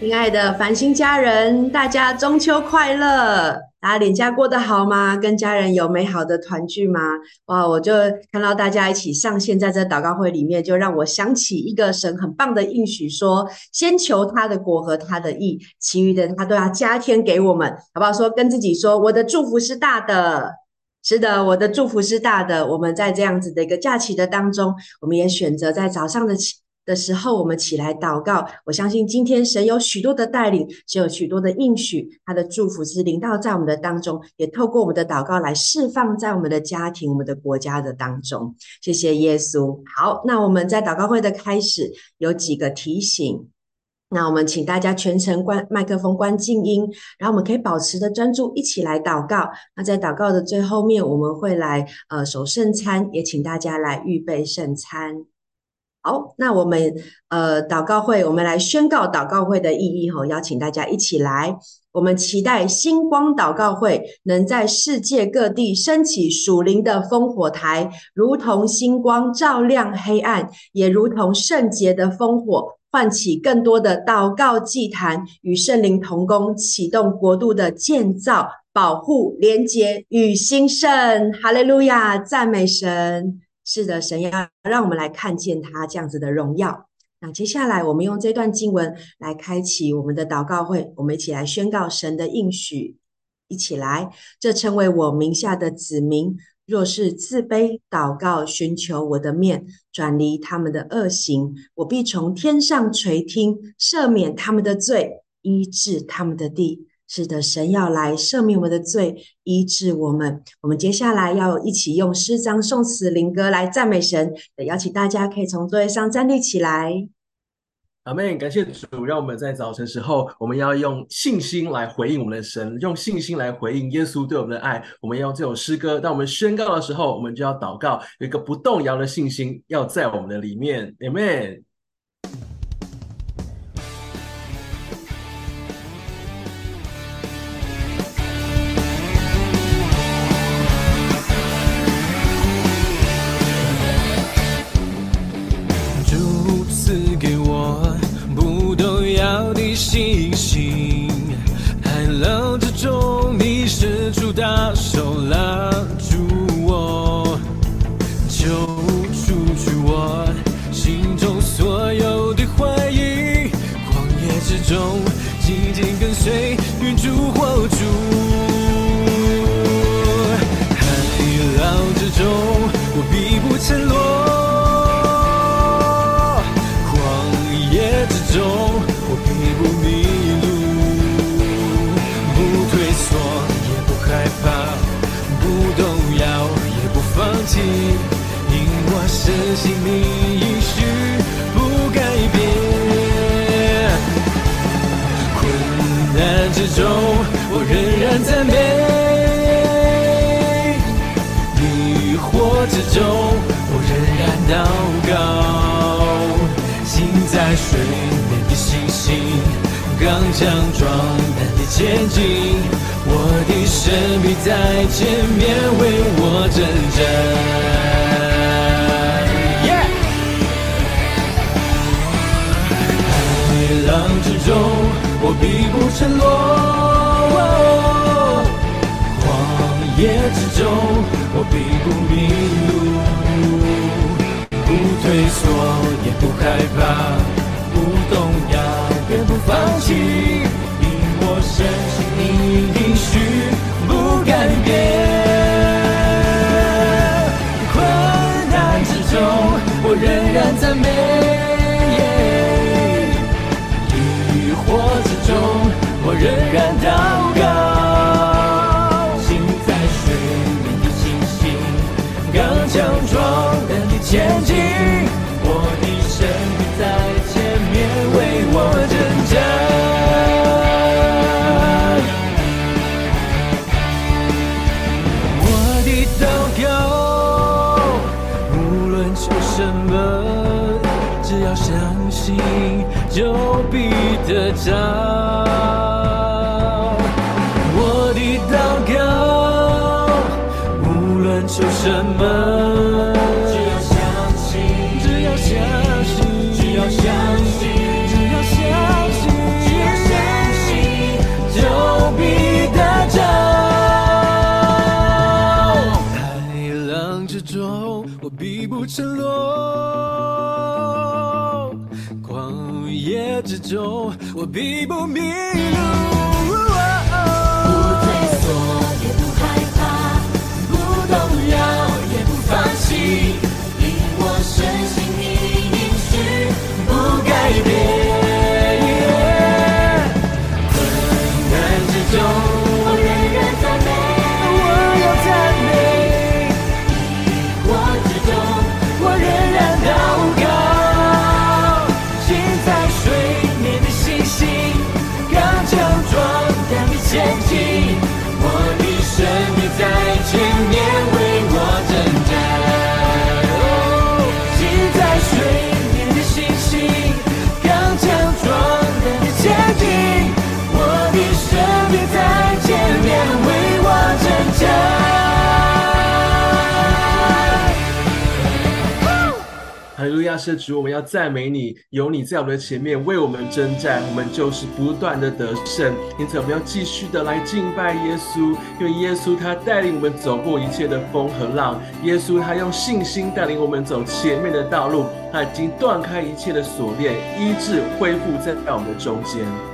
亲爱的繁星家人，大家中秋快乐！大家连假过得好吗？跟家人有美好的团聚吗？哇，我就看到大家一起上线在这祷告会里面，就让我想起一个神很棒的应许，说先求他的果和他的意，其余的他都要加添给我们，好不好？说跟自己说，我的祝福是大的，是的，我的祝福是大的。我们在这样子的一个假期的当中，我们也选择在早上的起。的时候，我们起来祷告。我相信今天神有许多的带领，神有许多的应许，他的祝福是临到在我们的当中，也透过我们的祷告来释放在我们的家庭、我们的国家的当中。谢谢耶稣。好，那我们在祷告会的开始有几个提醒。那我们请大家全程关麦克风、关静音，然后我们可以保持的专注，一起来祷告。那在祷告的最后面，我们会来呃守圣餐，也请大家来预备圣餐。好，那我们呃祷告会，我们来宣告祷告会的意义吼，邀请大家一起来。我们期待星光祷告会能在世界各地升起属灵的烽火台，如同星光照亮黑暗，也如同圣洁的烽火唤起更多的祷告祭坛，与圣灵同工，启动国度的建造、保护、连结与兴盛。哈利路亚，赞美神。是的，神要让我们来看见他这样子的荣耀。那接下来，我们用这段经文来开启我们的祷告会，我们一起来宣告神的应许。一起来，这称为我名下的子民，若是自卑祷告，寻求我的面，转离他们的恶行，我必从天上垂听，赦免他们的罪，医治他们的地。是的，神要来赦免我们的罪，医治我们。我们接下来要一起用诗章、颂词、灵歌来赞美神。也邀请大家可以从座位上站立起来。阿门！感谢主，让我们在早晨时候，我们要用信心来回应我们的神，用信心来回应耶稣对我们的爱。我们要用这首诗歌，当我们宣告的时候，我们就要祷告，有一个不动摇的信心要在我们的里面。阿门。水面的星星刚强壮的前进我的神秘在前面为我征战。海浪之中我并不沉默荒野之中我并不迷路不退缩也不害怕。不动摇，也不放弃。你我深情，你必须不改变。的招，我的祷告，无论求什么，只要相信，只要相信，只要相信，只要相信，只要相信，就必得着。海浪之中，我必不沉落。走，我必不迷路。是主，我们要赞美你，有你在我们的前面为我们征战，我们就是不断的得胜。因此，我们要继续的来敬拜耶稣，因为耶稣他带领我们走过一切的风和浪，耶稣他用信心带领我们走前面的道路，他已经断开一切的锁链，医治恢复在我们的中间。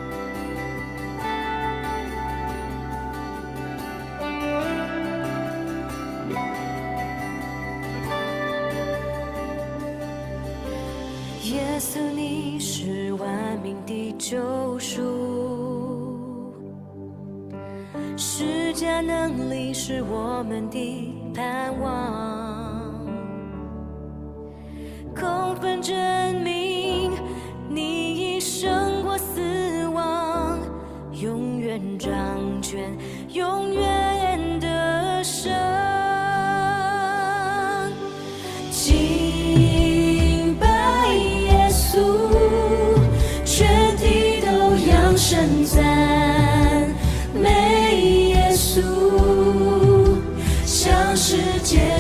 施加能力是我们的盼望，充分证明你已胜过死亡，永远掌权，永远得胜。Jim.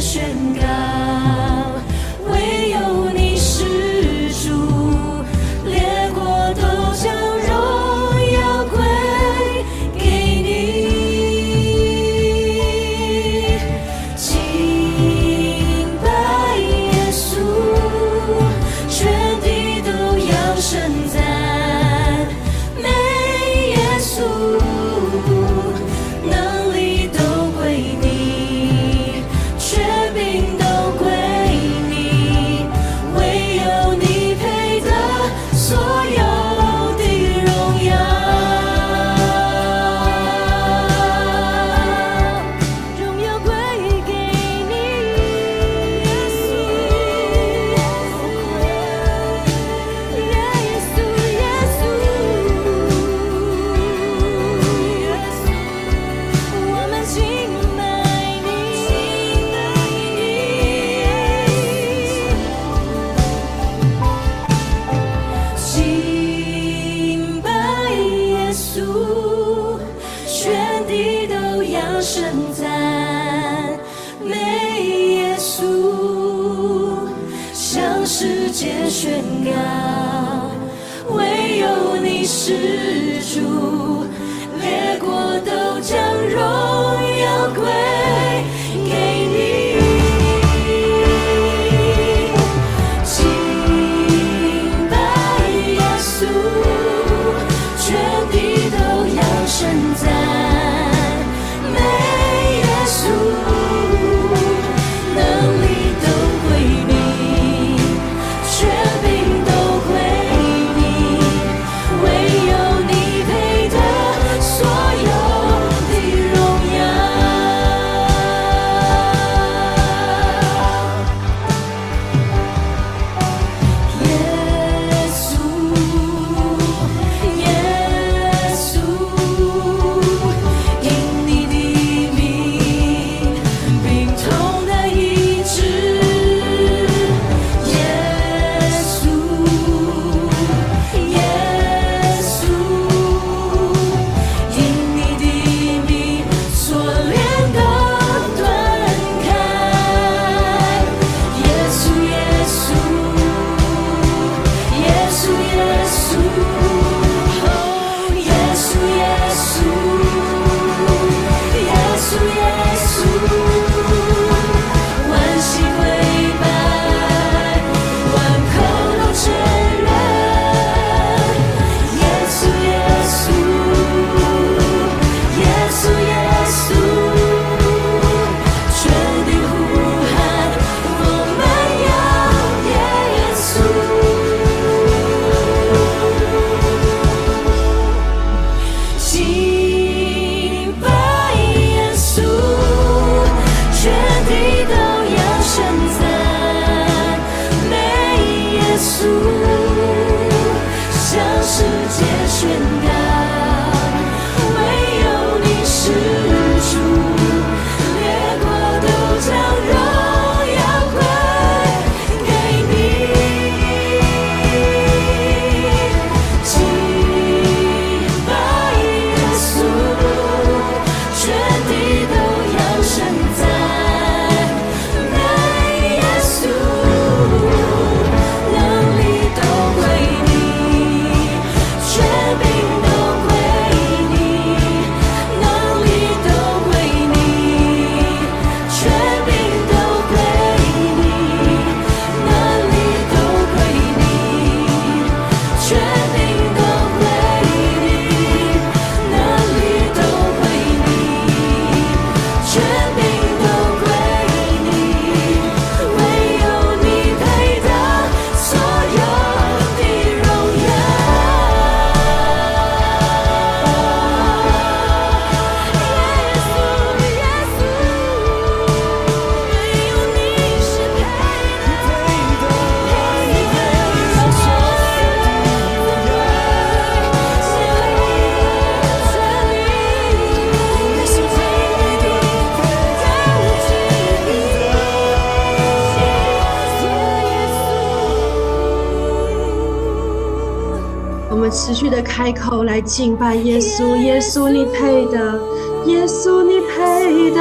续的开口来敬拜耶稣，耶稣你配的，耶稣你配的，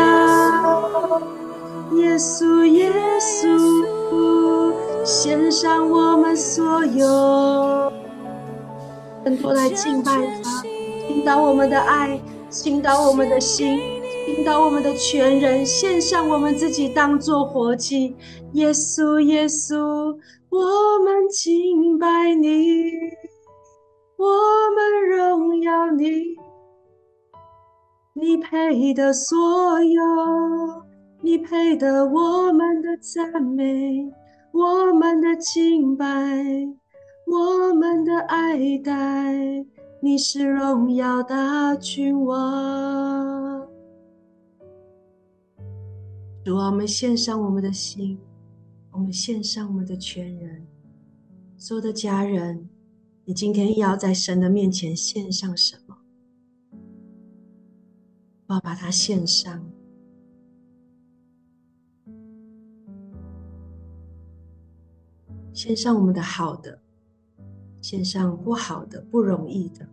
耶稣耶稣，献上我们所有，更多来敬拜他，引导我们的爱，引导我们的心。引导我们的全人，献上我们自己，当做活祭。耶稣，耶稣，我们敬拜你，我们荣耀你，你配得所有，你配得我们的赞美，我们的敬拜，我们的爱戴。你是荣耀的君王。主啊，我们献上我们的心，我们献上我们的全人，所有的家人，你今天要在神的面前献上什么？我要把它献上，献上我们的好的，献上不好的、不容易的，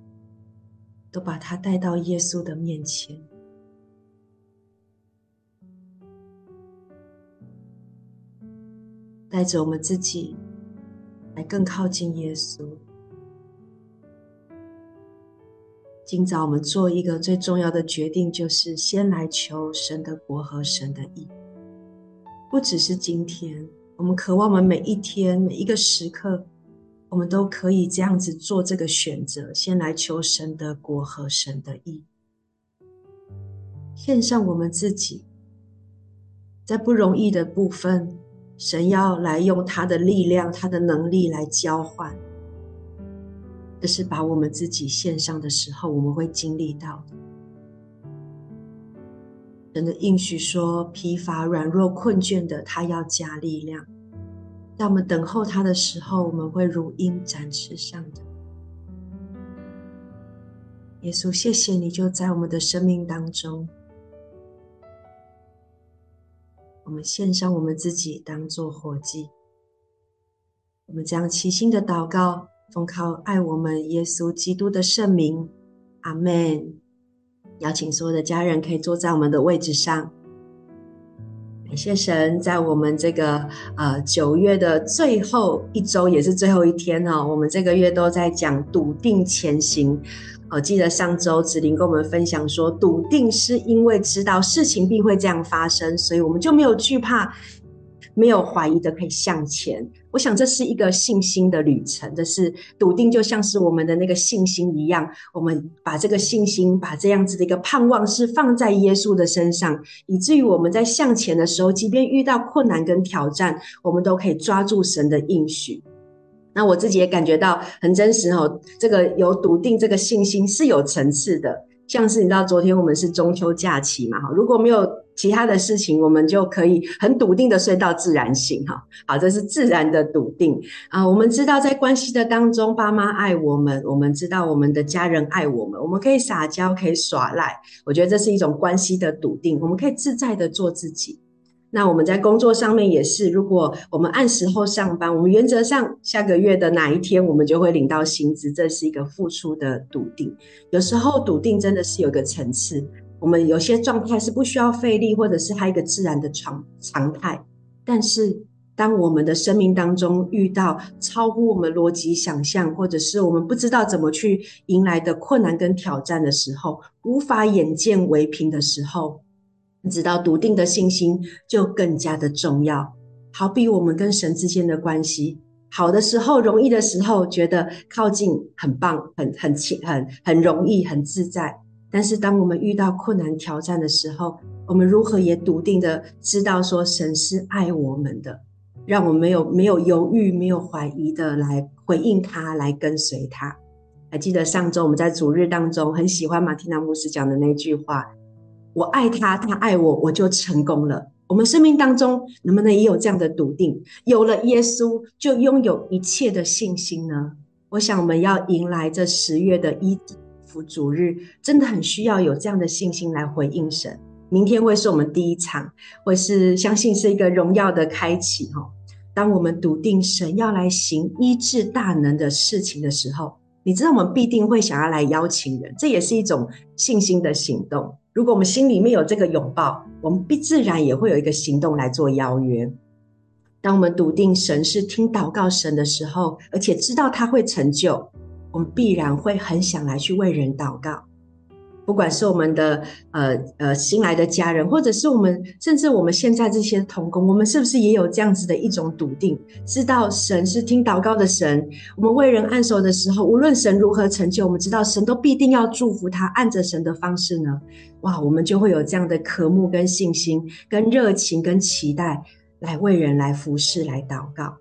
都把它带到耶稣的面前。带着我们自己来更靠近耶稣。今早我们做一个最重要的决定，就是先来求神的国和神的意。不只是今天，我们渴望我们每一天每一个时刻，我们都可以这样子做这个选择：先来求神的国和神的意，献上我们自己，在不容易的部分。神要来用他的力量、他的能力来交换，这是把我们自己献上的时候，我们会经历到的。神的应许说：“疲乏、软弱、困倦的，他要加力量。”在我们等候他的时候，我们会如鹰展翅上的。耶稣，谢谢你，就在我们的生命当中。我们献上我们自己，当做活祭。我们将齐心的祷告，奉靠爱我们耶稣基督的圣名，阿门。邀请所有的家人可以坐在我们的位置上。感谢神，在我们这个呃九月的最后一周，也是最后一天、哦，我们这个月都在讲笃定前行。我记得上周子玲跟我们分享说，笃定是因为知道事情必会这样发生，所以我们就没有惧怕，没有怀疑的可以向前。我想这是一个信心的旅程，这是笃定，就像是我们的那个信心一样。我们把这个信心，把这样子的一个盼望，是放在耶稣的身上，以至于我们在向前的时候，即便遇到困难跟挑战，我们都可以抓住神的应许。那我自己也感觉到很真实哦，这个有笃定，这个信心是有层次的。像是你知道，昨天我们是中秋假期嘛，哈，如果没有其他的事情，我们就可以很笃定的睡到自然醒，哈，好，这是自然的笃定啊。我们知道在关系的当中，爸妈爱我们，我们知道我们的家人爱我们，我们可以撒娇，可以耍赖，我觉得这是一种关系的笃定，我们可以自在的做自己。那我们在工作上面也是，如果我们按时候上班，我们原则上下个月的哪一天，我们就会领到薪资，这是一个付出的笃定。有时候笃定真的是有个层次，我们有些状态是不需要费力，或者是它一个自然的常常态。但是当我们的生命当中遇到超乎我们逻辑想象，或者是我们不知道怎么去迎来的困难跟挑战的时候，无法眼见为凭的时候。知道笃定的信心就更加的重要，好比我们跟神之间的关系，好的时候、容易的时候，觉得靠近很棒、很很轻、很很容易、很自在。但是当我们遇到困难挑战的时候，我们如何也笃定的知道说神是爱我们的，让我们没有没有犹豫、没有怀疑的来回应他，来跟随他。还记得上周我们在主日当中很喜欢马蒂娜牧师讲的那句话。我爱他，他爱我，我就成功了。我们生命当中能不能也有这样的笃定？有了耶稣，就拥有一切的信心呢？我想我们要迎来这十月的一主日，真的很需要有这样的信心来回应神。明天会是我们第一场，会是相信是一个荣耀的开启哈。当我们笃定神要来行医治大能的事情的时候，你知道我们必定会想要来邀请人，这也是一种信心的行动。如果我们心里面有这个拥抱，我们必自然也会有一个行动来做邀约。当我们笃定神是听祷告神的时候，而且知道他会成就，我们必然会很想来去为人祷告。不管是我们的呃呃新来的家人，或者是我们，甚至我们现在这些同工，我们是不是也有这样子的一种笃定，知道神是听祷告的神？我们为人按手的时候，无论神如何成就，我们知道神都必定要祝福他，按着神的方式呢，哇，我们就会有这样的渴慕、跟信心、跟热情、跟期待，来为人来服侍、来祷告。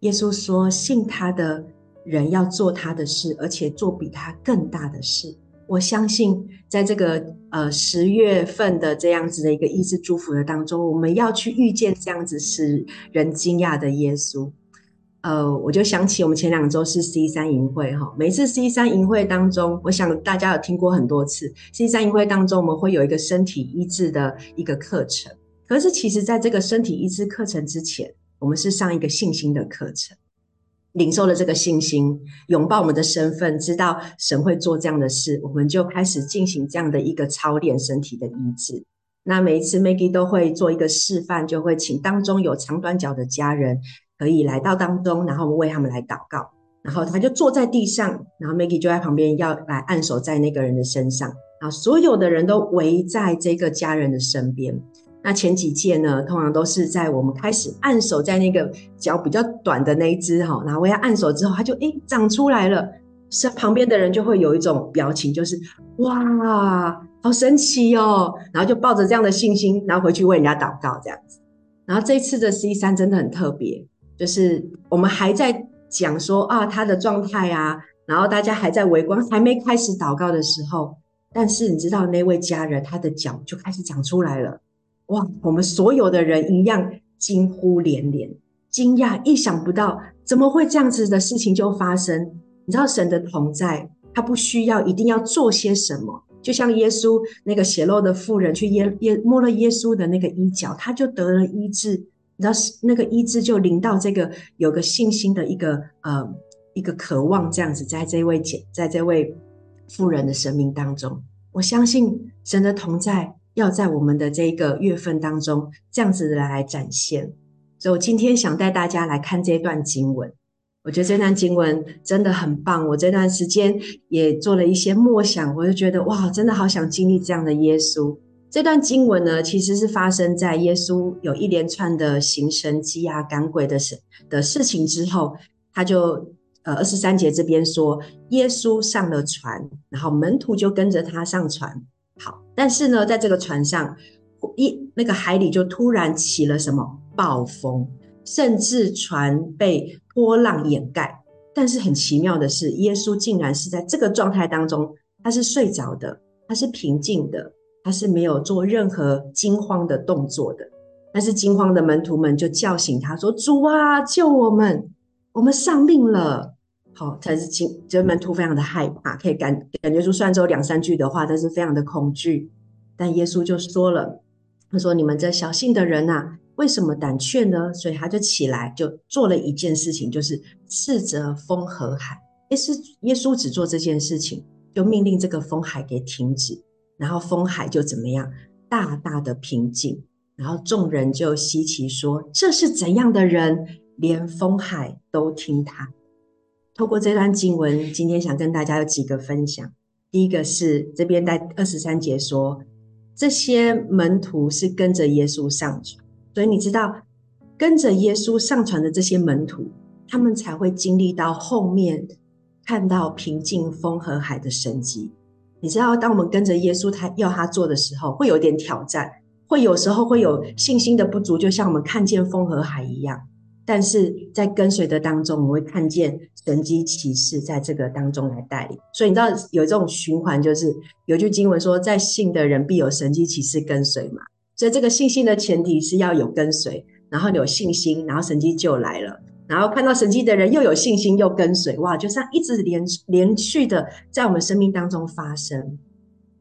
耶稣说：“信他的人要做他的事，而且做比他更大的事。”我相信，在这个呃十月份的这样子的一个医治祝福的当中，我们要去遇见这样子使人惊讶的耶稣。呃，我就想起我们前两周是 C 三营会哈，每次 C 三营会当中，我想大家有听过很多次。C 三营会当中，我们会有一个身体医治的一个课程。可是，其实在这个身体医治课程之前，我们是上一个信心的课程。领受了这个信心，拥抱我们的身份，知道神会做这样的事，我们就开始进行这样的一个操练身体的医治。那每一次 Maggie 都会做一个示范，就会请当中有长短脚的家人可以来到当中，然后为他们来祷告。然后他就坐在地上，然后 Maggie 就在旁边要来按手在那个人的身上，然后所有的人都围在这个家人的身边。那前几届呢，通常都是在我们开始按手在那个脚比较短的那一只哈，然后我要按手之后，它就诶长出来了，是旁边的人就会有一种表情，就是哇，好神奇哦，然后就抱着这样的信心，然后回去为人家祷告这样子。然后这一次的 C 三真的很特别，就是我们还在讲说啊他的状态啊，然后大家还在围观，还没开始祷告的时候，但是你知道那位家人他的脚就开始长出来了。哇！我们所有的人一样惊呼连连，惊讶，意想不到，怎么会这样子的事情就发生？你知道神的同在，他不需要一定要做些什么，就像耶稣那个血漏的妇人去耶耶摸了耶稣的那个衣角，他就得了医治。你知道那个医治就临到这个有个信心的一个呃一个渴望，这样子在这位姐在这位妇人的生命当中，我相信神的同在。要在我们的这个月份当中，这样子的来展现。所以我今天想带大家来看这段经文。我觉得这段经文真的很棒。我这段时间也做了一些默想，我就觉得哇，真的好想经历这样的耶稣。这段经文呢，其实是发生在耶稣有一连串的行神迹啊、赶鬼的事的事情之后，他就呃二十三节这边说，耶稣上了船，然后门徒就跟着他上船。好，但是呢，在这个船上，一那个海里就突然起了什么暴风，甚至船被波浪掩盖。但是很奇妙的是，耶稣竟然是在这个状态当中，他是睡着的，他是平静的，他是没有做任何惊慌的动作的。但是惊慌的门徒们就叫醒他说：“主啊，救我们！我们丧命了。”好，才是惊，这门徒非常的害怕，可以感感觉出虽然只有两三句的话，但是非常的恐惧。但耶稣就说了，他说：“你们这小信的人呐，为什么胆怯呢？”所以他就起来，就做了一件事情，就是斥责风和海。耶稣耶稣只做这件事情，就命令这个风海给停止，然后风海就怎么样，大大的平静。然后众人就稀奇说：“这是怎样的人，连风海都听他？”透过这段经文，今天想跟大家有几个分享。第一个是这边在二十三节说，这些门徒是跟着耶稣上船，所以你知道，跟着耶稣上船的这些门徒，他们才会经历到后面看到平静风和海的神迹。你知道，当我们跟着耶稣他要他做的时候，会有点挑战，会有时候会有信心的不足，就像我们看见风和海一样。但是在跟随的当中，我们会看见神迹骑士在这个当中来带领。所以你知道有这种循环，就是有句经文说，在信的人必有神迹骑士跟随嘛。所以这个信心的前提是要有跟随，然后有信心，然后神迹就来了。然后看到神迹的人又有信心又跟随，哇，就这样一直连连续的在我们生命当中发生。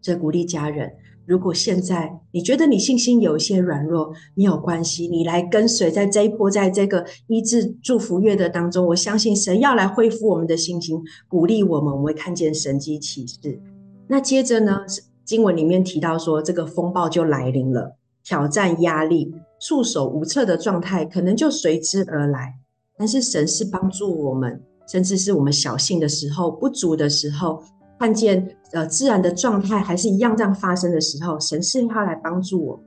这鼓励家人，如果现在你觉得你信心有一些软弱，没有关系，你来跟随在这一波，在这个医治祝福月的当中，我相信神要来恢复我们的信心，鼓励我们，我们会看见神迹启示。那接着呢，经文里面提到说，这个风暴就来临了，挑战、压力、束手无策的状态可能就随之而来。但是神是帮助我们，甚至是我们小信的时候、不足的时候。看见呃自然的状态还是一样这样发生的时候，神是要来帮助我。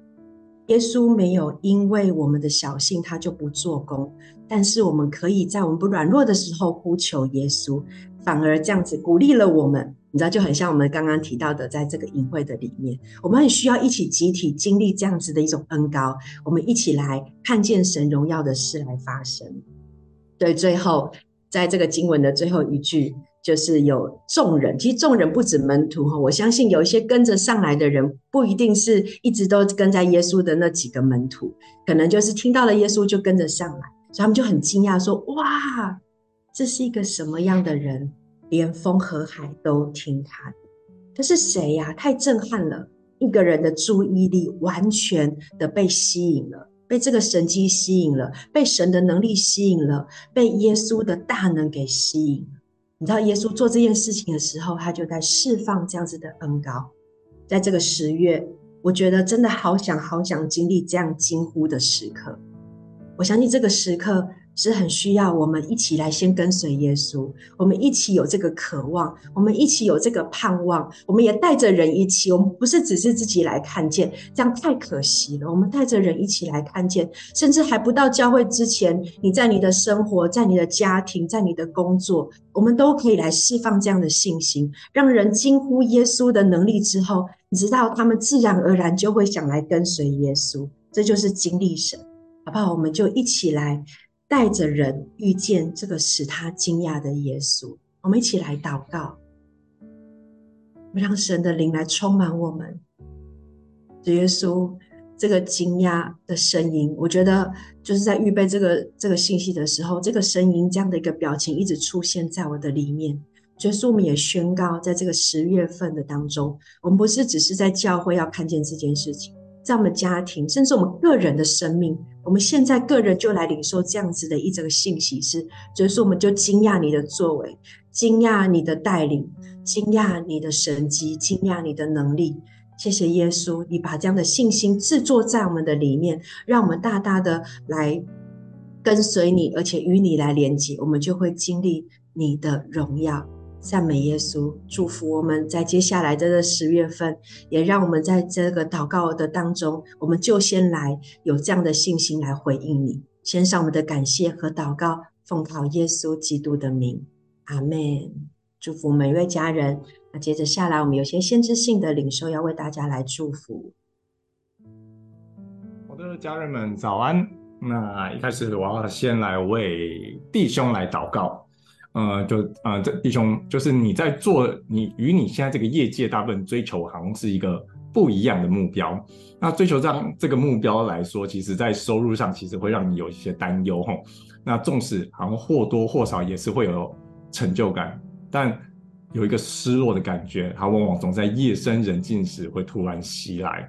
耶稣没有因为我们的小信他就不做工，但是我们可以在我们不软弱的时候呼求耶稣，反而这样子鼓励了我们。你知道就很像我们刚刚提到的，在这个隐会的里面，我们很需要一起集体经历这样子的一种恩膏，我们一起来看见神荣耀的事来发生。对，最后在这个经文的最后一句。就是有众人，其实众人不止门徒哈，我相信有一些跟着上来的人，不一定是一直都跟在耶稣的那几个门徒，可能就是听到了耶稣就跟着上来，所以他们就很惊讶说：“哇，这是一个什么样的人？连风和海都听他的，这是谁呀？太震撼了！一个人的注意力完全的被吸引了，被这个神迹吸引了，被神的能力吸引了，被耶稣的大能给吸引。”你知道耶稣做这件事情的时候，他就在释放这样子的恩高。在这个十月，我觉得真的好想好想经历这样惊呼的时刻。我相信这个时刻。是很需要我们一起来先跟随耶稣，我们一起有这个渴望，我们一起有这个盼望，我们也带着人一起，我们不是只是自己来看见，这样太可惜了。我们带着人一起来看见，甚至还不到教会之前，你在你的生活、在你的家庭、在你的工作，我们都可以来释放这样的信心，让人惊呼耶稣的能力之后，你知道他们自然而然就会想来跟随耶稣，这就是经历神，好不好？我们就一起来。带着人遇见这个使他惊讶的耶稣，我们一起来祷告，让神的灵来充满我们。主耶稣，这个惊讶的声音，我觉得就是在预备这个这个信息的时候，这个声音这样的一个表情一直出现在我的里面。主耶稣，我们也宣告，在这个十月份的当中，我们不是只是在教会要看见这件事情。在我们家庭，甚至我们个人的生命，我们现在个人就来领受这样子的一整个信息，是，就是我们就惊讶你的作为，惊讶你的带领，惊讶你的神迹，惊讶你的能力。谢谢耶稣，你把这样的信心制作在我们的里面，让我们大大的来跟随你，而且与你来连接，我们就会经历你的荣耀。赞美耶稣，祝福我们在接下来的这十月份，也让我们在这个祷告的当中，我们就先来有这样的信心来回应你，献上我们的感谢和祷告，奉靠耶稣基督的名，阿门。祝福每一位家人。那接着下来，我们有些先知性的领受要为大家来祝福。我的，家人们早安。那一开始我要先来为弟兄来祷告。呃，就呃，这弟兄就是你在做，你与你现在这个业界大部分追求好像是一个不一样的目标。那追求这样这个目标来说，其实在收入上其实会让你有一些担忧吼。那纵使好像或多或少也是会有成就感，但有一个失落的感觉，它往往总在夜深人静时会突然袭来。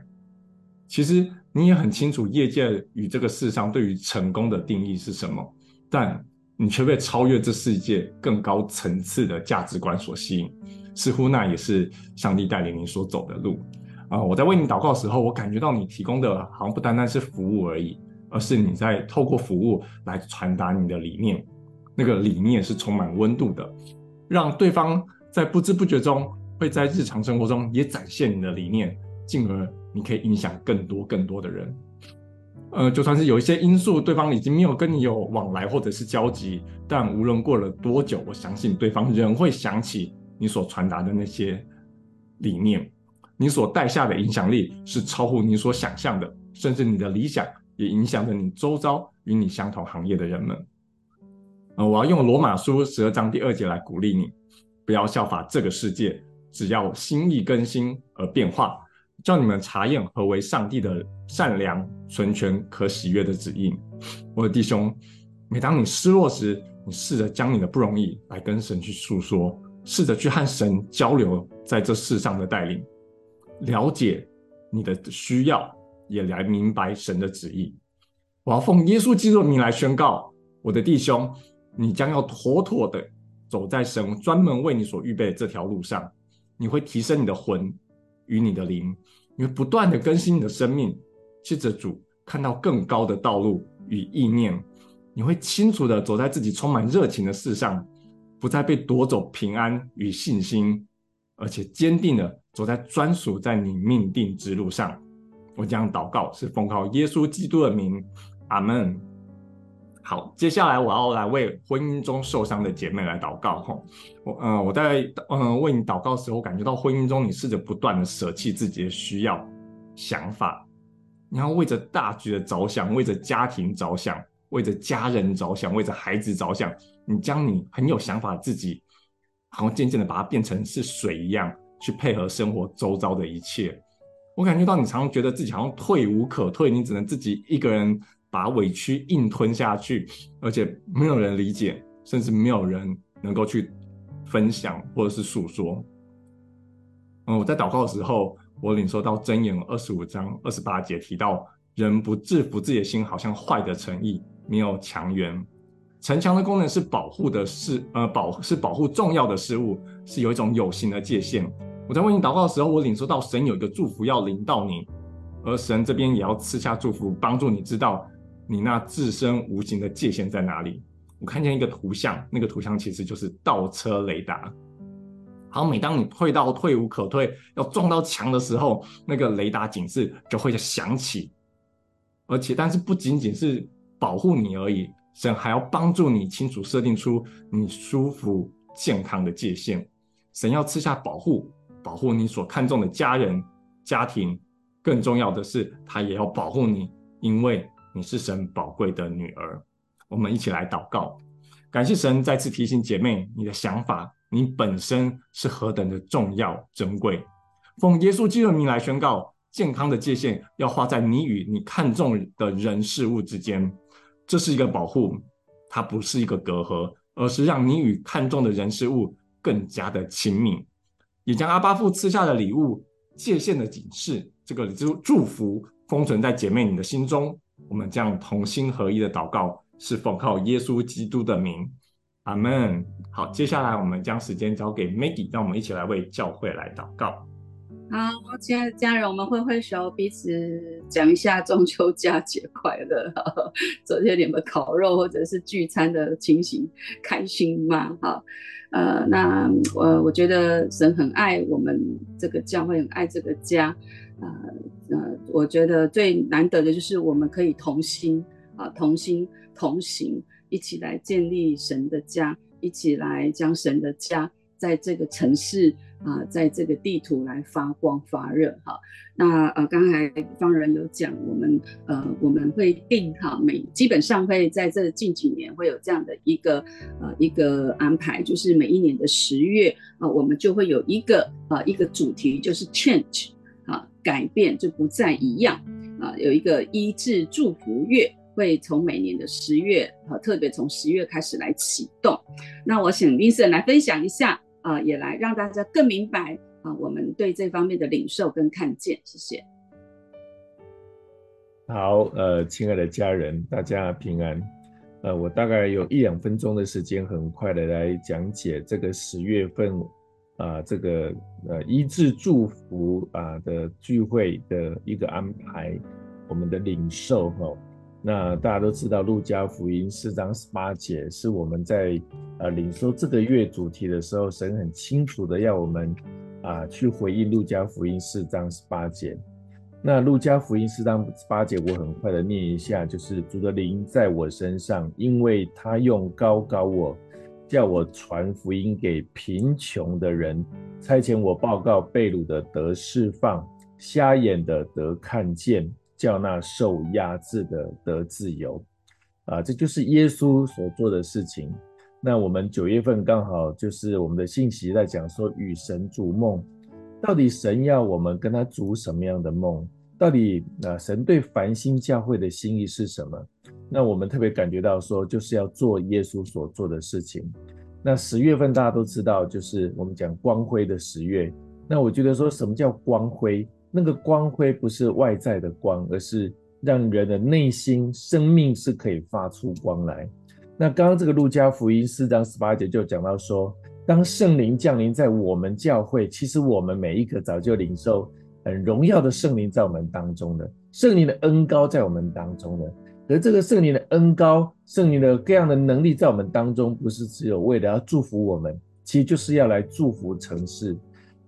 其实你也很清楚，业界与这个世上对于成功的定义是什么，但。你却被超越这世界更高层次的价值观所吸引，似乎那也是上帝带领你所走的路啊！我在为你祷告的时候，我感觉到你提供的好像不单单是服务而已，而是你在透过服务来传达你的理念，那个理念是充满温度的，让对方在不知不觉中会在日常生活中也展现你的理念，进而你可以影响更多更多的人。呃，就算是有一些因素，对方已经没有跟你有往来或者是交集，但无论过了多久，我相信对方仍会想起你所传达的那些理念，你所带下的影响力是超乎你所想象的，甚至你的理想也影响着你周遭与你相同行业的人们。呃，我要用罗马书十二章第二节来鼓励你，不要效法这个世界，只要心意更新而变化。叫你们查验何为上帝的善良、纯全、可喜悦的旨意。我的弟兄，每当你失落时，你试着将你的不容易来跟神去诉说，试着去和神交流在这世上的带领，了解你的需要，也来明白神的旨意。我要奉耶稣基督的名来宣告，我的弟兄，你将要妥妥的走在神专门为你所预备的这条路上。你会提升你的魂与你的灵，你会不断的更新你的生命，借着主看到更高的道路与意念。你会清楚的走在自己充满热情的事上，不再被夺走平安与信心，而且坚定的走在专属在你命定之路上。我将祷告是奉靠耶稣基督的名，阿门。好，接下来我要来为婚姻中受伤的姐妹来祷告。哈，我，嗯，我在，嗯，为你祷告的时候，我感觉到婚姻中你试着不断的舍弃自己的需要、想法，你要为着大局的着想，为着家庭着想，为着家人着想，为着孩子着想，你将你很有想法的自己，好像渐渐的把它变成是水一样，去配合生活周遭的一切。我感觉到你常常觉得自己好像退无可退，你只能自己一个人。把委屈硬吞下去，而且没有人理解，甚至没有人能够去分享或者是诉说。嗯，我在祷告的时候，我领受到箴言二十五章二十八节提到，人不制服自己的心，好像坏的城意，没有墙垣。城墙的功能是保护的事，呃，保是保护重要的事物，是有一种有形的界限。我在为你祷告的时候，我领受到神有一个祝福要临到你，而神这边也要赐下祝福，帮助你知道。你那自身无形的界限在哪里？我看见一个图像，那个图像其实就是倒车雷达。好，每当你退到退无可退，要撞到墙的时候，那个雷达警示就会响起。而且，但是不仅仅是保护你而已，神还要帮助你清楚设定出你舒服健康的界限。神要赐下保护，保护你所看重的家人、家庭。更重要的是，他也要保护你，因为。你是神宝贵的女儿，我们一起来祷告，感谢神再次提醒姐妹，你的想法，你本身是何等的重要珍贵。奉耶稣基督的名来宣告，健康的界限要画在你与你看重的人事物之间，这是一个保护，它不是一个隔阂，而是让你与看重的人事物更加的亲密，也将阿爸父赐下的礼物界限的警示，这个祝祝福封存在姐妹你的心中。我们这样同心合一的祷告，是奉靠耶稣基督的名，阿门。好，接下来我们将时间交给 Maggie，让我们一起来为教会来祷告。好，亲爱的家人，我们挥挥手，彼此讲一下中秋佳节快乐。昨天你们烤肉或者是聚餐的情形，开心吗？好，呃，那我我觉得神很爱我们这个教会，很爱这个家。呃呃，我觉得最难得的就是我们可以同心啊，同心同行，一起来建立神的家，一起来将神的家在这个城市啊，在这个地图来发光发热哈。那呃，刚才方人有讲，我们呃我们会定哈，每基本上会在这近几年会有这样的一个呃一个安排，就是每一年的十月啊，我们就会有一个啊一个主题，就是 change。改变就不再一样啊！有一个医治祝福月，会从每年的十月啊，特别从十月开始来启动。那我请 Vincent 来分享一下啊，也来让大家更明白啊，我们对这方面的领受跟看见。谢谢。好，呃，亲爱的家人，大家平安。呃，我大概有一两分钟的时间，很快的来讲解这个十月份。啊，这个呃医治祝福啊的聚会的一个安排，我们的领受哈、哦。那大家都知道，路加福音四章十八节是我们在呃领受这个月主题的时候，神很清楚的要我们啊去回应路加福音四章十八节。那路加福音四章十八节，我很快的念一下，就是主的灵在我身上，因为他用膏膏我。叫我传福音给贫穷的人，差遣我报告被掳的得释放，瞎眼的得看见，叫那受压制的得自由。啊，这就是耶稣所做的事情。那我们九月份刚好就是我们的信息在讲说与神逐梦，到底神要我们跟他逐什么样的梦？到底啊，神对繁星教会的心意是什么？那我们特别感觉到说，就是要做耶稣所做的事情。那十月份大家都知道，就是我们讲光辉的十月。那我觉得说什么叫光辉？那个光辉不是外在的光，而是让人的内心生命是可以发出光来。那刚刚这个路加福音四章十八节就讲到说，当圣灵降临在我们教会，其实我们每一个早就领受很荣耀的圣灵在我们当中的，圣灵的恩高在我们当中的。而这个圣灵的恩高、圣灵的各样的能力在我们当中，不是只有为了要祝福我们，其实就是要来祝福城市。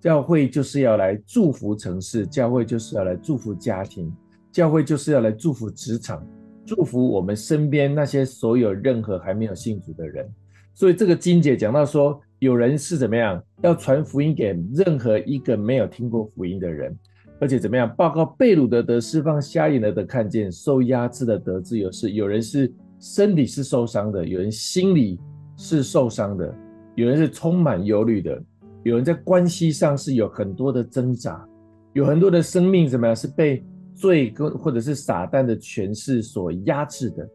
教会就是要来祝福城市，教会就是要来祝福家庭，教会就是要来祝福职场，祝福我们身边那些所有任何还没有信主的人。所以这个金姐讲到说，有人是怎么样，要传福音给任何一个没有听过福音的人，而且怎么样，报告被掳的释放，瞎眼了的看见，受压制的得自由。是有人是身体是受伤的，有人心里是受伤的，有人是充满忧虑的。有人在关系上是有很多的挣扎，有很多的生命怎么样是被罪跟或者是撒旦的权势所压制的。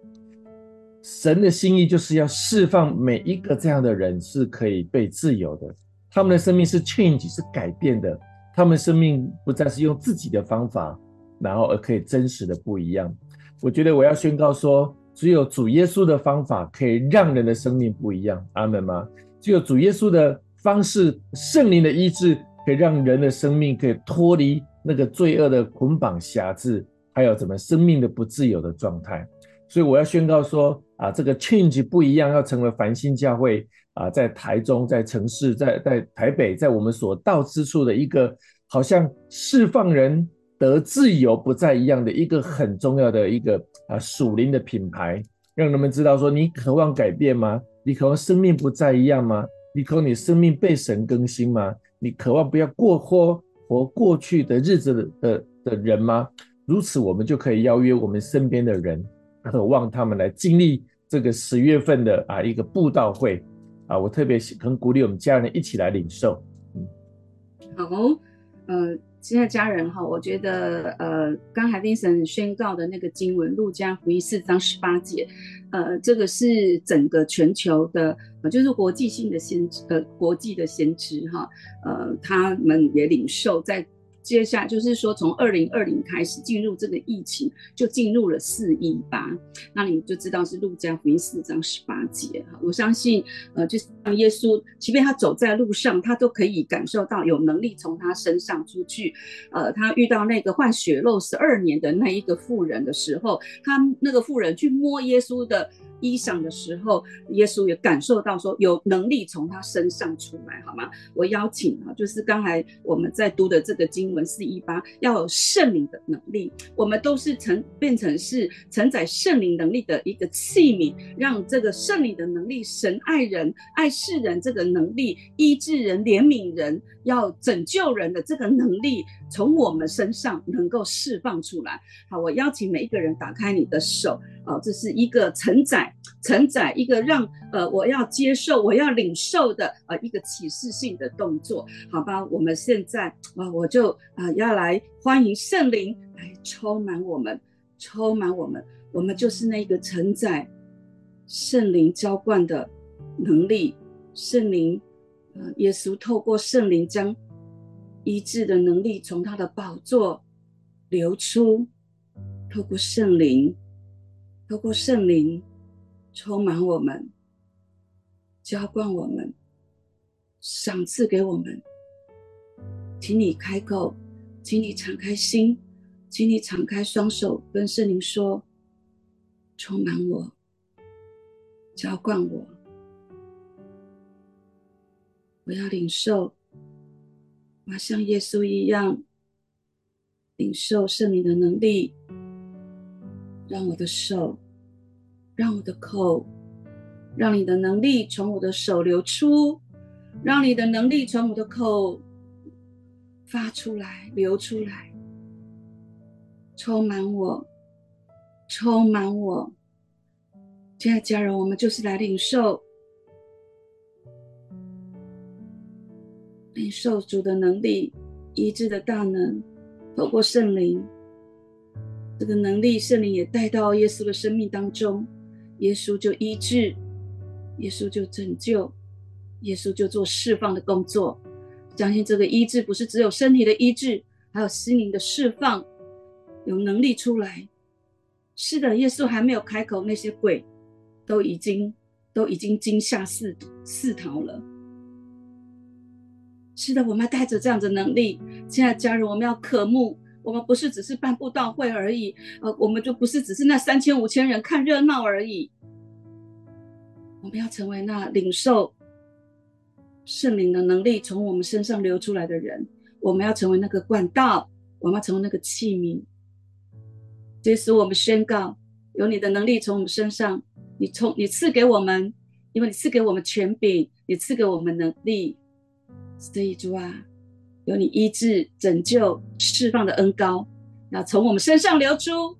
神的心意就是要释放每一个这样的人是可以被自由的，他们的生命是 change 是改变的，他们生命不再是用自己的方法，然后而可以真实的不一样。我觉得我要宣告说，只有主耶稣的方法可以让人的生命不一样。阿门吗？只有主耶稣的。方式，圣灵的医治可以让人的生命可以脱离那个罪恶的捆绑辖制，还有怎么生命的不自由的状态。所以我要宣告说啊，这个 change 不一样，要成为繁星教会啊，在台中、在城市、在在台北，在我们所到之处的一个好像释放人得自由不再一样的一个很重要的一个啊属灵的品牌，让人们知道说，你渴望改变吗？你渴望生命不再一样吗？你渴望你生命被神更新吗？你渴望不要过活活过去的日子的的的人吗？如此，我们就可以邀约我们身边的人，渴望他们来经历这个十月份的啊一个布道会啊。我特别很鼓励我们家人一起来领受。嗯，好，呃。现在家人哈，我觉得呃，刚才丁神宣告的那个经文《路加福音》四章十八节，呃，这个是整个全球的，呃，就是国际性的先知，呃，国际的先知哈，呃，他们也领受在。接下来就是说，从二零二零开始进入这个疫情，就进入了四一八，那你就知道是路加福音四章十八节哈。我相信，呃，就是让耶稣，即便他走在路上，他都可以感受到有能力从他身上出去。呃，他遇到那个患血肉十二年的那一个妇人的时候，他那个妇人去摸耶稣的。衣裳的时候，耶稣也感受到说有能力从他身上出来，好吗？我邀请啊，就是刚才我们在读的这个经我们四一八，要有圣灵的能力，我们都是承变成是承载圣灵能力的一个器皿，让这个圣灵的能力，神爱人爱世人这个能力，医治人怜悯人，要拯救人的这个能力，从我们身上能够释放出来。好，我邀请每一个人打开你的手。哦，这是一个承载、承载一个让呃我要接受、我要领受的呃一个启示性的动作，好吧？我们现在啊，我就啊、要来欢迎圣灵来充满我们，充满我们，我们就是那个承载圣灵浇灌的能力，圣灵，耶稣透过圣灵将医治的能力从他的宝座流出，透过圣灵。透过圣灵充满我们，浇灌我们，赏赐给我们。请你开口，请你敞开心，请你敞开双手，跟圣灵说：“充满我，浇灌我，我要领受，我要像耶稣一样领受圣灵的能力。”让我的手，让我的口，让你的能力从我的手流出，让你的能力从我的口发出来、流出来，充满我，充满我。亲爱的家人，我们就是来领受，领受主的能力、医治的大能，透过圣灵。这个能力，圣灵也带到耶稣的生命当中，耶稣就医治，耶稣就拯救，耶稣就做释放的工作。相信这个医治不是只有身体的医治，还有心灵的释放，有能力出来。是的，耶稣还没有开口，那些鬼都已经都已经惊吓四四逃了。是的，我们要带着这样的能力，亲爱的家人，我们要渴慕，我们不是只是办布道会而已，呃，我们就不是只是那三千五千人看热闹而已。我们要成为那领受圣灵的能力从我们身上流出来的人，我们要成为那个管道，我们要成为那个器皿。这使我们宣告，有你的能力从我们身上，你从你赐给我们，因为你赐给我们权柄，你赐给我们能力。所以主啊，有你医治、拯救、释放的恩膏，要从我们身上流出，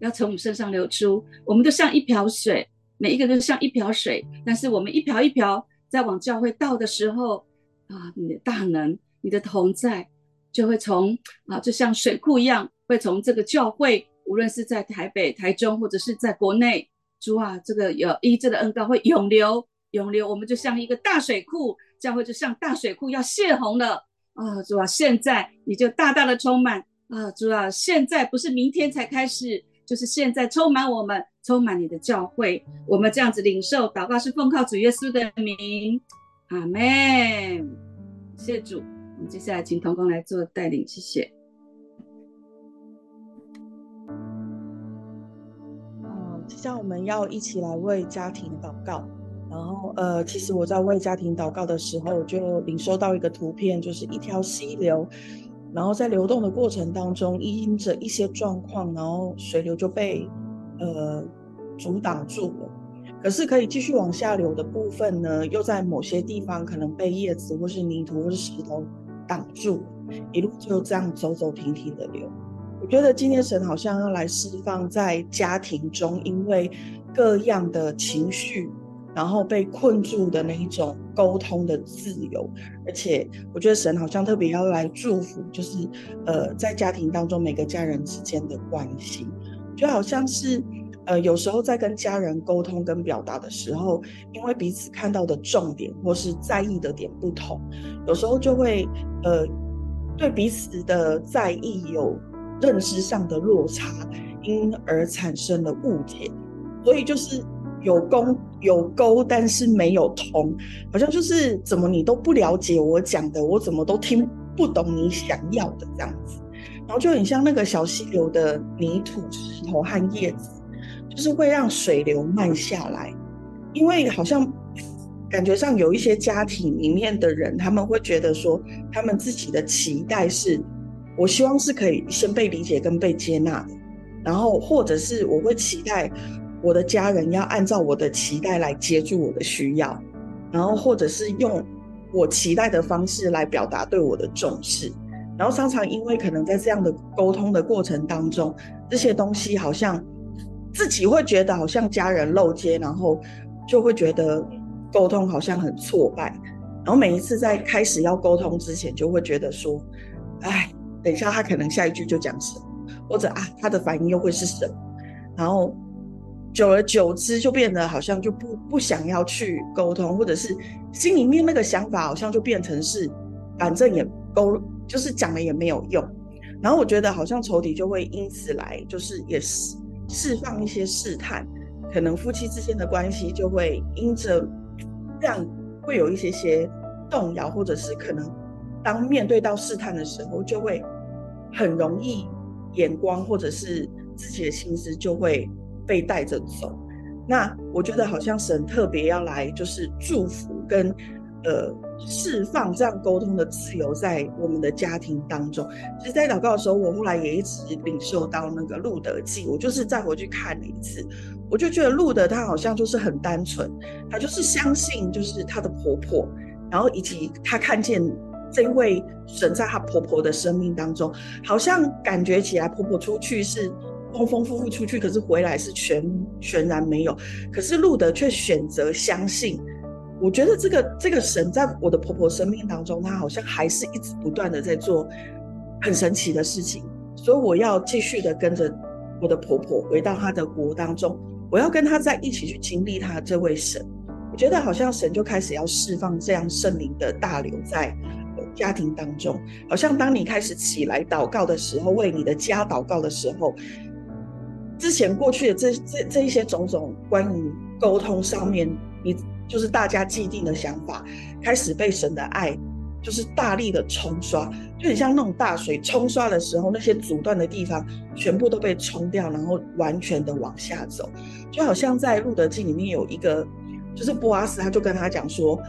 要从我们身上流出。我们都像一瓢水，每一个都像一瓢水，但是我们一瓢一瓢在往教会倒的时候，啊，你的大能、你的同在，就会从啊，就像水库一样，会从这个教会。无论是在台北、台中，或者是在国内，主啊，这个有医治的恩膏会涌流，涌流，我们就像一个大水库，教会就像大水库要泄洪了啊！主啊，现在你就大大的充满啊！主啊，现在不是明天才开始，就是现在充满我们，充满你的教会，我们这样子领受祷告，是奉靠主耶稣的名，阿门。谢谢主，我们接下来请同工来做带领，谢谢。像我们要一起来为家庭祷告，然后呃，其实我在为家庭祷告的时候，就领收到一个图片，就是一条溪流，然后在流动的过程当中，因着一些状况，然后水流就被呃阻挡住了。可是可以继续往下流的部分呢，又在某些地方可能被叶子或是泥土或是石头挡住，一路就这样走走停停的流。我觉得今天神好像要来释放在家庭中，因为各样的情绪，然后被困住的那一种沟通的自由，而且我觉得神好像特别要来祝福，就是呃在家庭当中每个家人之间的关系，就好像是呃有时候在跟家人沟通跟表达的时候，因为彼此看到的重点或是在意的点不同，有时候就会呃对彼此的在意有。认知上的落差，因而产生了误解，所以就是有沟有沟，但是没有通，好像就是怎么你都不了解我讲的，我怎么都听不懂你想要的这样子，然后就很像那个小溪流的泥土、石头和叶子，就是会让水流慢下来，因为好像感觉上有一些家庭里面的人，他们会觉得说，他们自己的期待是。我希望是可以先被理解跟被接纳的，然后或者是我会期待我的家人要按照我的期待来接住我的需要，然后或者是用我期待的方式来表达对我的重视，然后常常因为可能在这样的沟通的过程当中，这些东西好像自己会觉得好像家人漏接，然后就会觉得沟通好像很挫败，然后每一次在开始要沟通之前，就会觉得说，哎。等一下，他可能下一句就讲什么，或者啊，他的反应又会是什么？然后久而久之，就变得好像就不不想要去沟通，或者是心里面那个想法好像就变成是，反正也沟，就是讲了也没有用。然后我觉得好像仇敌就会因此来，就是也释释放一些试探，可能夫妻之间的关系就会因着这样会有一些些动摇，或者是可能。当面对到试探的时候，就会很容易眼光或者是自己的心思就会被带着走。那我觉得好像神特别要来，就是祝福跟呃释放这样沟通的自由在我们的家庭当中。其实，在祷告的时候，我后来也一直领受到那个路德记，我就是再回去看了一次，我就觉得路德他好像就是很单纯，他就是相信就是他的婆婆，然后以及他看见。这位神在她婆婆的生命当中，好像感觉起来婆婆出去是丰丰富富出去，可是回来是全全然没有。可是路德却选择相信。我觉得这个这个神在我的婆婆生命当中，她好像还是一直不断的在做很神奇的事情。所以我要继续的跟着我的婆婆回到她的国当中，我要跟她在一起去经历她这位神。我觉得好像神就开始要释放这样圣灵的大流在。家庭当中，好像当你开始起来祷告的时候，为你的家祷告的时候，之前过去的这这这一些种种关于沟通上面，你就是大家既定的想法，开始被神的爱就是大力的冲刷，就很像那种大水冲刷的时候，那些阻断的地方全部都被冲掉，然后完全的往下走，就好像在路德记里面有一个，就是波阿斯，他就跟他讲说。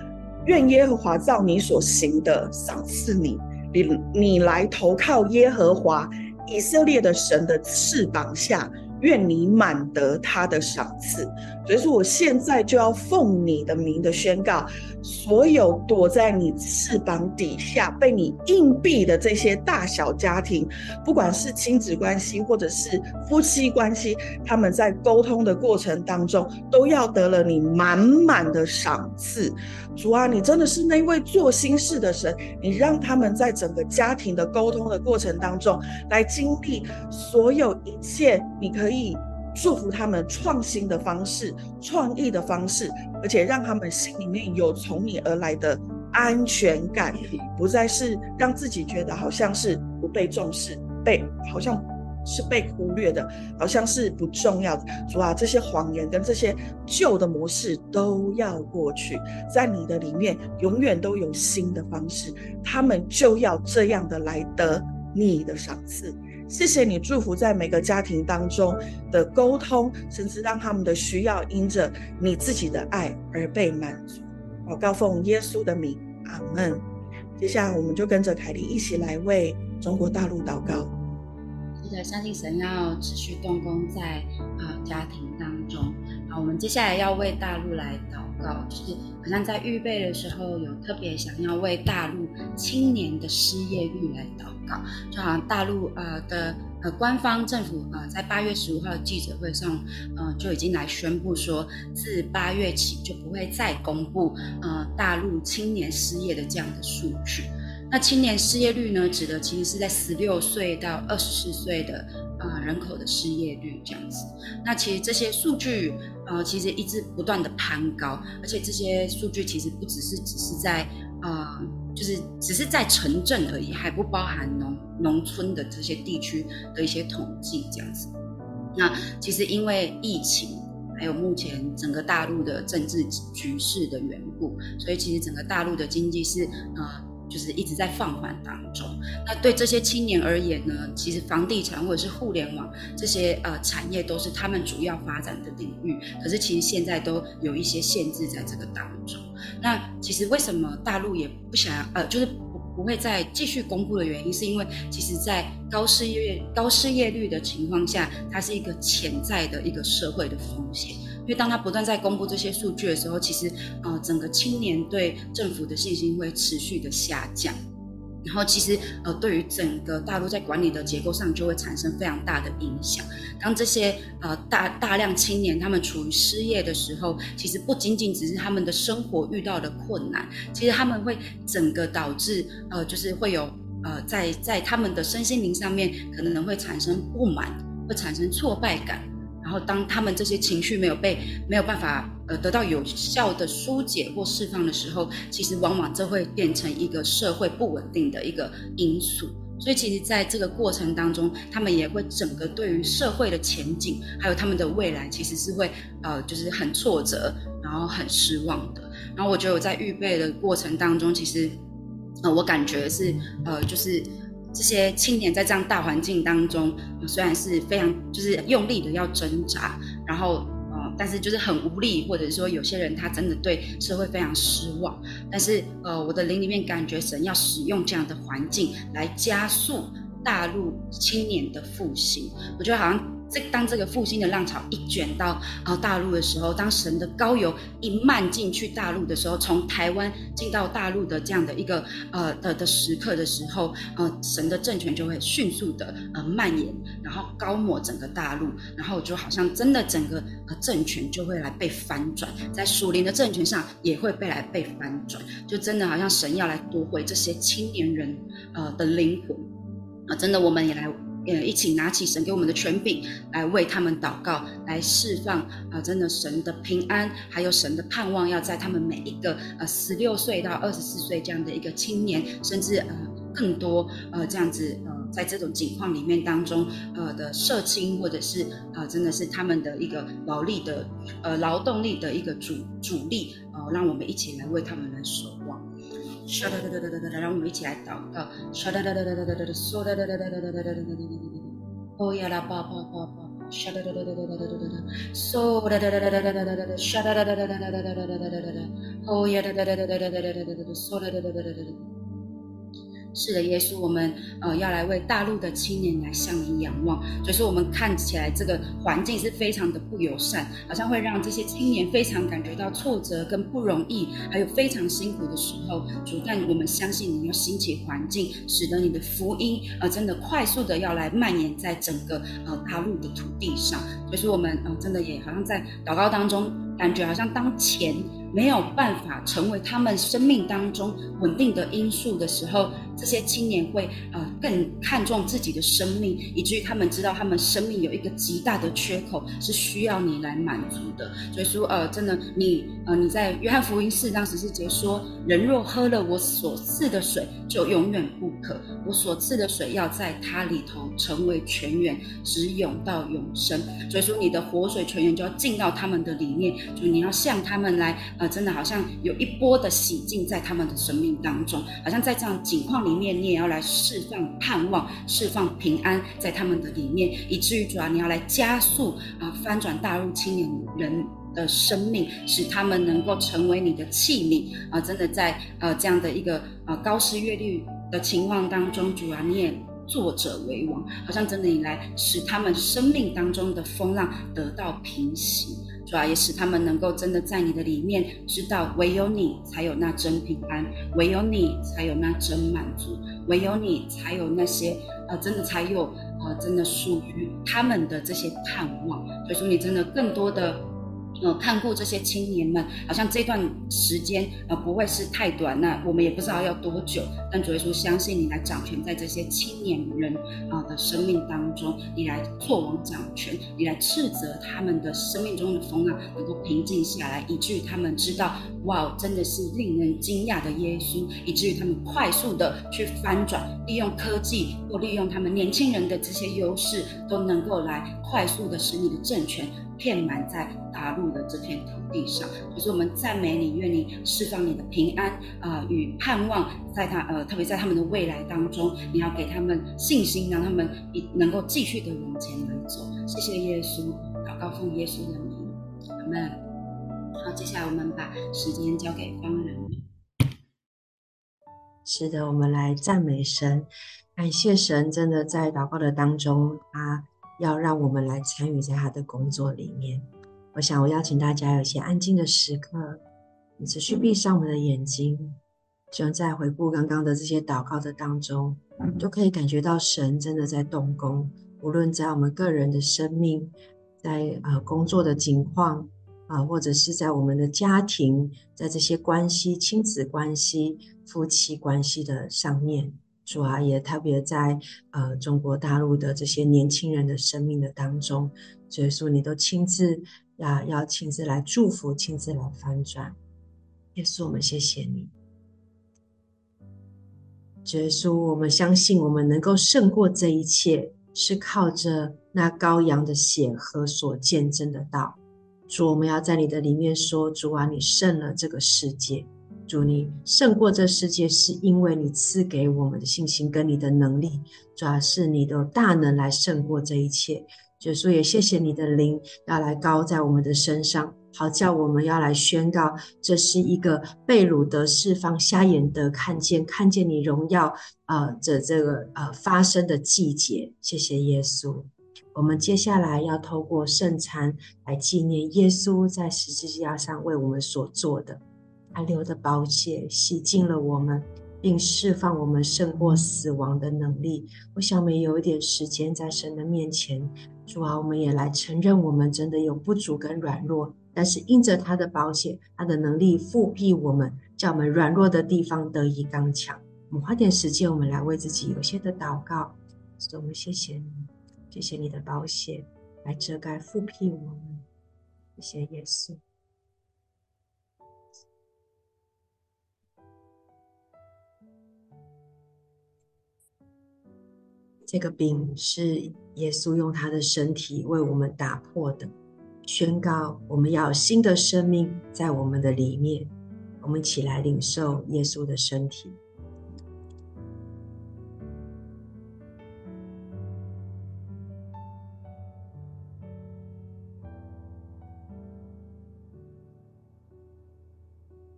愿耶和华照你所行的赏赐你，你你来投靠耶和华以色列的神的翅膀下。愿你满得他的赏赐，所以说我现在就要奉你的名的宣告，所有躲在你翅膀底下被你硬币的这些大小家庭，不管是亲子关系或者是夫妻关系，他们在沟通的过程当中都要得了你满满的赏赐。主啊，你真的是那位做心事的神，你让他们在整个家庭的沟通的过程当中来经历所有一切，你可以。可以祝福他们创新的方式、创意的方式，而且让他们心里面有从你而来的安全感，不再是让自己觉得好像是不被重视、被好像是被忽略的，好像是不重要的。主啊，这些谎言跟这些旧的模式都要过去，在你的里面永远都有新的方式，他们就要这样的来得你的赏赐。谢谢你祝福在每个家庭当中的沟通，甚至让他们的需要因着你自己的爱而被满足。祷告奉耶稣的名，阿门。接下来我们就跟着凯莉一起来为中国大陆祷告。是的，相信神要持续动工在啊、家庭当中。好，我们接下来要为大陆来祷就是好像在预备的时候有特别想要为大陆青年的失业率来祷告。就好像大陆呃的呃官方政府呃在八月十五号的记者会上，呃就已经来宣布说，自八月起就不会再公布呃大陆青年失业的这样的数据。那青年失业率呢，指的其实是在十六岁到二十四岁的呃人口的失业率这样子。那其实这些数据呃其实一直不断的攀高，而且这些数据其实不只是只是在呃。就是只是在城镇而已，还不包含农农村的这些地区的一些统计这样子。那其实因为疫情，还有目前整个大陆的政治局势的缘故，所以其实整个大陆的经济是呃。就是一直在放缓当中。那对这些青年而言呢，其实房地产或者是互联网这些呃产业都是他们主要发展的领域。可是其实现在都有一些限制在这个当中。那其实为什么大陆也不想要呃，就是不不会再继续公布的原因，是因为其实在高失业高失业率的情况下，它是一个潜在的一个社会的风险。因为当他不断在公布这些数据的时候，其实，呃，整个青年对政府的信心会持续的下降，然后其实，呃，对于整个大陆在管理的结构上就会产生非常大的影响。当这些呃大大量青年他们处于失业的时候，其实不仅仅只是他们的生活遇到的困难，其实他们会整个导致呃，就是会有呃在在他们的身心灵上面可能会产生不满，会产生挫败感。然后，当他们这些情绪没有被没有办法呃得到有效的疏解或释放的时候，其实往往这会变成一个社会不稳定的一个因素。所以，其实在这个过程当中，他们也会整个对于社会的前景还有他们的未来，其实是会呃就是很挫折，然后很失望的。然后，我觉得我在预备的过程当中，其实呃我感觉是呃就是。这些青年在这样大环境当中，虽然是非常就是用力的要挣扎，然后呃，但是就是很无力，或者说有些人他真的对社会非常失望。但是呃，我的灵里面感觉神要使用这样的环境来加速大陆青年的复兴，我觉得好像。这当这个复兴的浪潮一卷到呃大陆的时候，当神的膏油一漫进去大陆的时候，从台湾进到大陆的这样的一个呃的的时刻的时候，呃神的政权就会迅速的呃蔓延，然后高抹整个大陆，然后就好像真的整个呃政权就会来被翻转，在属灵的政权上也会被来被翻转，就真的好像神要来夺回这些青年人呃的灵魂啊、真的我们也来。呃，一起拿起神给我们的权柄来为他们祷告，来释放啊、真的神的平安，还有神的盼望，要在他们每一个呃十六岁到二十四岁这样的一个青年，甚至呃更多呃这样子呃，在这种情况里面当中呃的社青，或者是呃真的是他们的一个劳力的呃劳动力的一个主主力呃，让我们一起来为他们来守。望。唰哒哒哒哒哒哒，让我们一起来祷告。唰哒哒哒哒哒哒哒哒，哒哒哒哒哒哒哒哒哒哒哒哒哒哒。哦呀啦吧吧吧吧，唰哒哒哒哒哒哒哒哒哒哒，哒哒哒哒哒哒哒哒哒哒哒，唰哒哒哒哒哒哒哒哒哒哒哒哒哒哒。哦呀哒哒哒哒哒哒哒哒哒哒哒，嗦哒哒哒哒哒哒哒。是的，耶稣，我们呃要来为大陆的青年来向你仰望。所以说，我们看起来这个环境是非常的不友善，好像会让这些青年非常感觉到挫折跟不容易，还有非常辛苦的时候。主，但我们相信你要兴起环境，使得你的福音呃真的快速的要来蔓延在整个呃大陆的土地上。所以说，我们呃真的也好像在祷告当中，感觉好像当前。没有办法成为他们生命当中稳定的因素的时候，这些青年会呃更看重自己的生命，以至于他们知道他们生命有一个极大的缺口是需要你来满足的。所以说呃，真的你呃你在约翰福音四章十四节说：“人若喝了我所赐的水，就永远不渴。我所赐的水要在他里头成为泉源，直涌到永生。”所以说你的活水泉源就要进到他们的里面，就你要向他们来。呃，真的好像有一波的洗净在他们的生命当中，好像在这样景况里里面，你也要来释放盼望、释放平安在他们的里面，以至于主要你要来加速啊、翻转大陆青年人的生命，使他们能够成为你的器皿啊、真的在呃这样的一个呃高失业率的情况当中，主啊，你也作者为王，好像真的你来使他们生命当中的风浪得到平息。主要也使他们能够真的在你的里面知道，唯有你才有那真平安，唯有你才有那真满足，唯有你才有那些呃，真的才有呃，真的属于他们的这些盼望。所以说，你真的更多的。呃，看过这些青年们，好像这段时间呃不会是太短，那我们也不知道要多久。但主耶稣相信你来掌权在这些青年人啊的生命当中，你来做王掌权，你来斥责他们的生命中的风浪能够平静下来，以至于他们知道，哇，真的是令人惊讶的耶稣，以至于他们快速的去翻转，利用科技或利用他们年轻人的这些优势，都能够来快速的使你的政权。遍满在大陆的这片土地上，就是我们赞美你，愿你释放你的平安啊、与盼望，在他呃，特别在他们的未来当中，你要给他们信心，让他们能够继续的往前来走。谢谢耶稣，祷告奉耶稣的名，阿门。好，接下来我们把时间交给方人。是的，我们来赞美神，感谢神，真的在祷告的当中，他。要让我们来参与在他的工作里面。我想，我邀请大家有一些安静的时刻，你持续闭上我们的眼睛，就在回顾刚刚的这些祷告的当中，都可以感觉到神真的在动工。无论在我们个人的生命，在呃工作的情况啊、或者是在我们的家庭，在这些关系、亲子关系、夫妻关系的上面。主啊，也特别在呃中国大陆的这些年轻人的生命的当中，所以说你都亲自要要亲自来祝福，亲自来翻转。耶稣，我们谢谢你。耶稣，我们相信我们能够胜过这一切，是靠着那羔羊的血和所见证的道。主，我们要在你的里面说，主啊，你胜了这个世界。主，你胜过这世界，是因为你赐给我们的信心跟你的能力，主要是你的大能来胜过这一切。所以也谢谢你的灵要来高在我们的身上，好叫我们要来宣告，这是一个被掳得释放、瞎眼得看见、看见你荣耀呃这这个呃发生的季节。谢谢耶稣。我们接下来要透过圣餐来纪念耶稣在十字架上为我们所做的。他流的宝血洗净了我们，并释放我们胜过死亡的能力。我想，我们有一点时间在神的面前，主啊，我们也来承认我们真的有不足跟软弱，但是因着他的宝血，他的能力覆庇我们，叫我们软弱的地方得以刚强。我们花点时间，我们来为自己有些的祷告，所以我们谢谢你，谢谢你的宝血来遮盖覆庇我们，谢谢耶稣。这个饼是耶稣用他的身体为我们打破的，宣告我们要新的生命在我们的里面。我们起来领受耶稣的身体。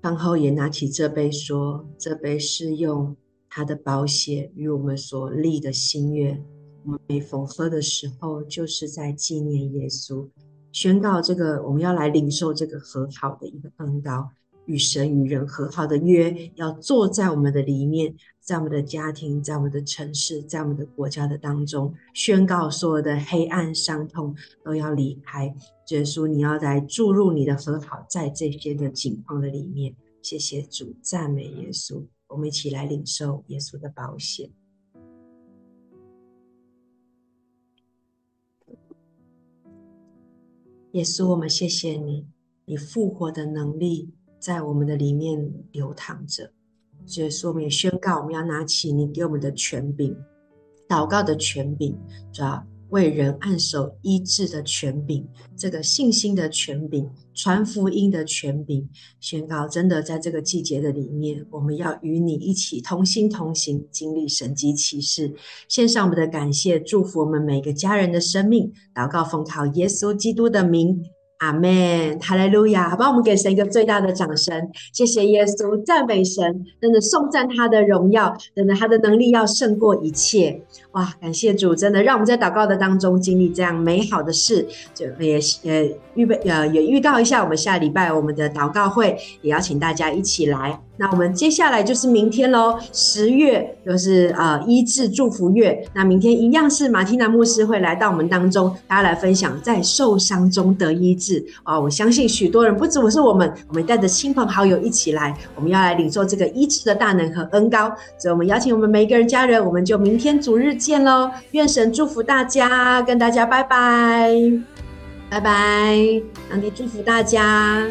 饭后也拿起这杯说：“这杯是用。”他的宝血与我们所立的新约，我们每逢喝的时候，就是在纪念耶稣，宣告这个我们要来领受这个和好的一个恩膏，与神与人和好的约，要坐在我们的里面，在我们的家庭，在我们的城市，在我们的国家的当中，宣告所有的黑暗伤痛都要离开。耶稣，你要来注入你的和好，在这些的境况的里面。谢谢主，赞美耶稣。我们一起来领受耶稣的保险。耶稣，我们谢谢你，你复活的能力在我们的里面流淌着。所以说，我们也宣告，我们要拿起你给我们的权柄，祷告的权柄，主要。为人按手医治的权柄，这个信心的权柄，传福音的权柄，宣告真的在这个季节的里面，我们要与你一起同心同行，经历神迹奇事。献上我们的感谢，祝福我们每个家人的生命。祷告奉靠耶稣基督的名。阿门，哈利路亚！好吧，我们给神一个最大的掌声，谢谢耶稣，赞美神，真的颂赞他的荣耀，真的他的能力要胜过一切。哇，感谢主，真的让我们在祷告的当中经历这样美好的事，就也也预备呃也预告一下，我们下礼拜我们的祷告会也邀请大家一起来。那我们接下来就是明天喽，十月就是呃医治祝福月。那明天一样是马蒂娜牧师会来到我们当中，大家来分享在受伤中得医治啊！我相信许多人不只是我们，我们带着亲朋好友一起来，我们要来领受这个医治的大能和恩膏。所以，我们邀请我们每一个人家人，我们就明天主日见喽！愿神祝福大家，跟大家拜拜，拜拜，上帝祝福大家。